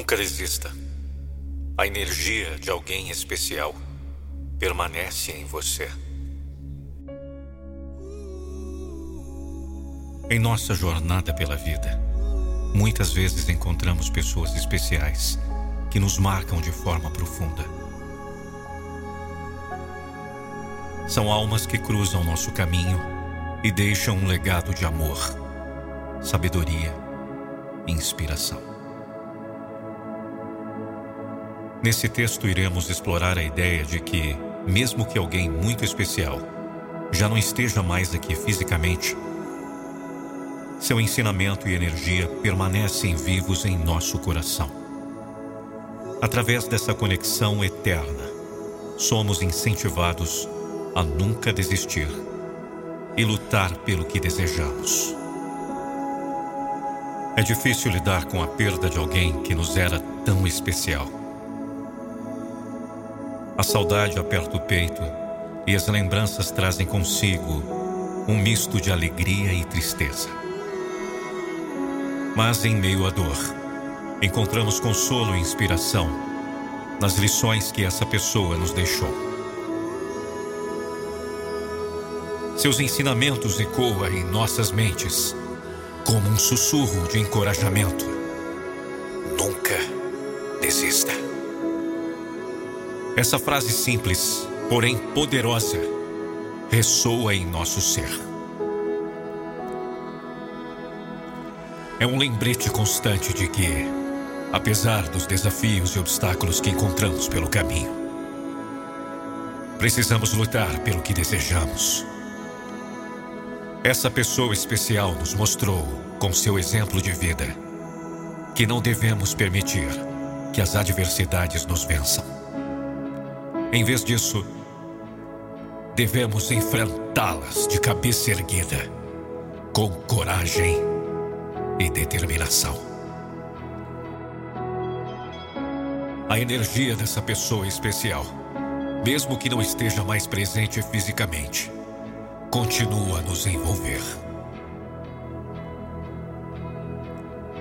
Nunca desista. A energia de alguém especial permanece em você. Em nossa jornada pela vida, muitas vezes encontramos pessoas especiais que nos marcam de forma profunda. São almas que cruzam nosso caminho e deixam um legado de amor, sabedoria e inspiração. Nesse texto, iremos explorar a ideia de que, mesmo que alguém muito especial já não esteja mais aqui fisicamente, seu ensinamento e energia permanecem vivos em nosso coração. Através dessa conexão eterna, somos incentivados a nunca desistir e lutar pelo que desejamos. É difícil lidar com a perda de alguém que nos era tão especial. A saudade aperta o peito e as lembranças trazem consigo um misto de alegria e tristeza. Mas em meio à dor, encontramos consolo e inspiração nas lições que essa pessoa nos deixou. Seus ensinamentos ecoam em nossas mentes como um sussurro de encorajamento. Nunca desista. Essa frase simples, porém poderosa, ressoa em nosso ser. é um lembrete constante de que, apesar dos desafios e obstáculos que encontramos pelo caminho, precisamos lutar pelo que desejamos. Essa pessoa especial nos mostrou, com seu exemplo de vida, que não devemos permitir que as adversidades nos vençam. Em vez disso, devemos enfrentá-las de cabeça erguida, com coragem e determinação. A energia dessa pessoa especial, mesmo que não esteja mais presente fisicamente, continua a nos envolver.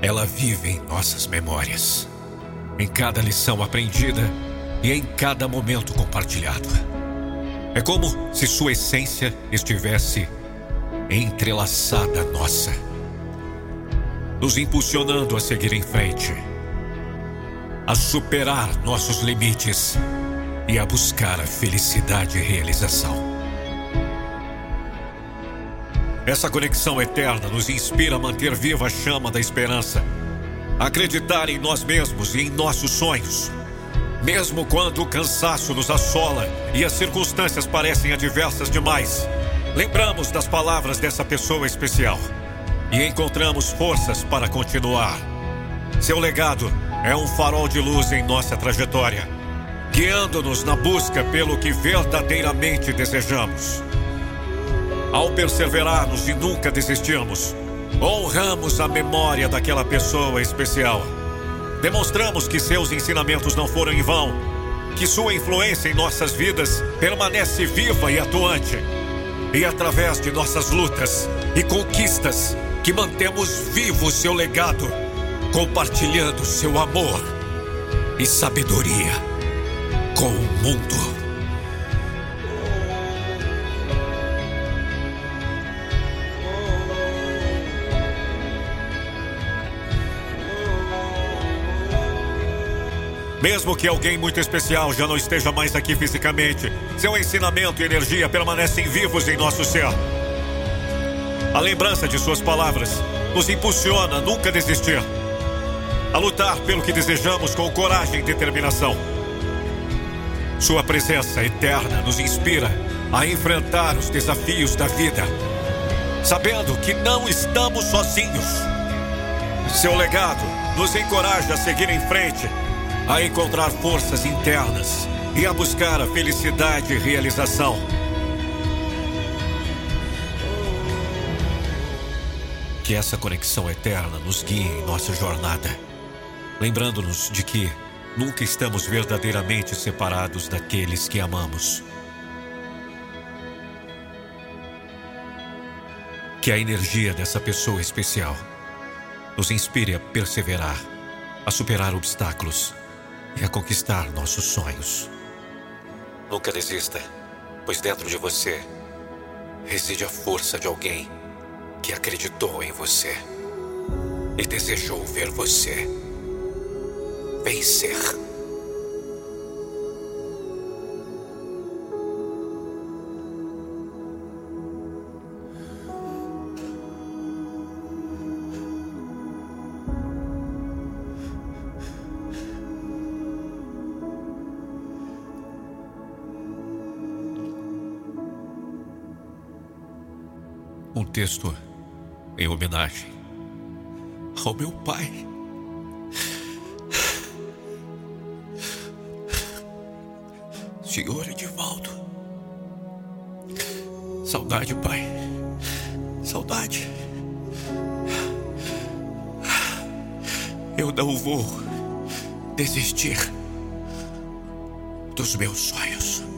Ela vive em nossas memórias, em cada lição aprendida e em cada momento compartilhado. É como se sua essência estivesse entrelaçada à nossa nos impulsionando a seguir em frente, a superar nossos limites e a buscar a felicidade e realização. Essa conexão eterna nos inspira a manter viva a chama da esperança, a acreditar em nós mesmos e em nossos sonhos. Mesmo quando o cansaço nos assola e as circunstâncias parecem adversas demais, lembramos das palavras dessa pessoa especial e encontramos forças para continuar. Seu legado é um farol de luz em nossa trajetória, guiando-nos na busca pelo que verdadeiramente desejamos. Ao perseverarmos e nunca desistirmos, honramos a memória daquela pessoa especial. Demonstramos que seus ensinamentos não foram em vão, que sua influência em nossas vidas permanece viva e atuante. E através de nossas lutas e conquistas, que mantemos vivo seu legado, compartilhando seu amor e sabedoria com o mundo. Mesmo que alguém muito especial já não esteja mais aqui fisicamente, seu ensinamento e energia permanecem vivos em nosso ser. A lembrança de suas palavras nos impulsiona a nunca desistir, a lutar pelo que desejamos com coragem e determinação. Sua presença eterna nos inspira a enfrentar os desafios da vida, sabendo que não estamos sozinhos. Seu legado nos encoraja a seguir em frente, a encontrar forças internas e a buscar a felicidade e realização. Que essa conexão eterna nos guie em nossa jornada, lembrando-nos de que nunca estamos verdadeiramente separados daqueles que amamos. Que a energia dessa pessoa especial nos inspire a perseverar a superar obstáculos a conquistar nossos sonhos. Nunca desista, pois dentro de você reside a força de alguém que acreditou em você e desejou ver você vencer. Um texto em homenagem ao meu pai. Senhor Edivaldo. Saudade, pai. Saudade. Eu não vou desistir dos meus sonhos.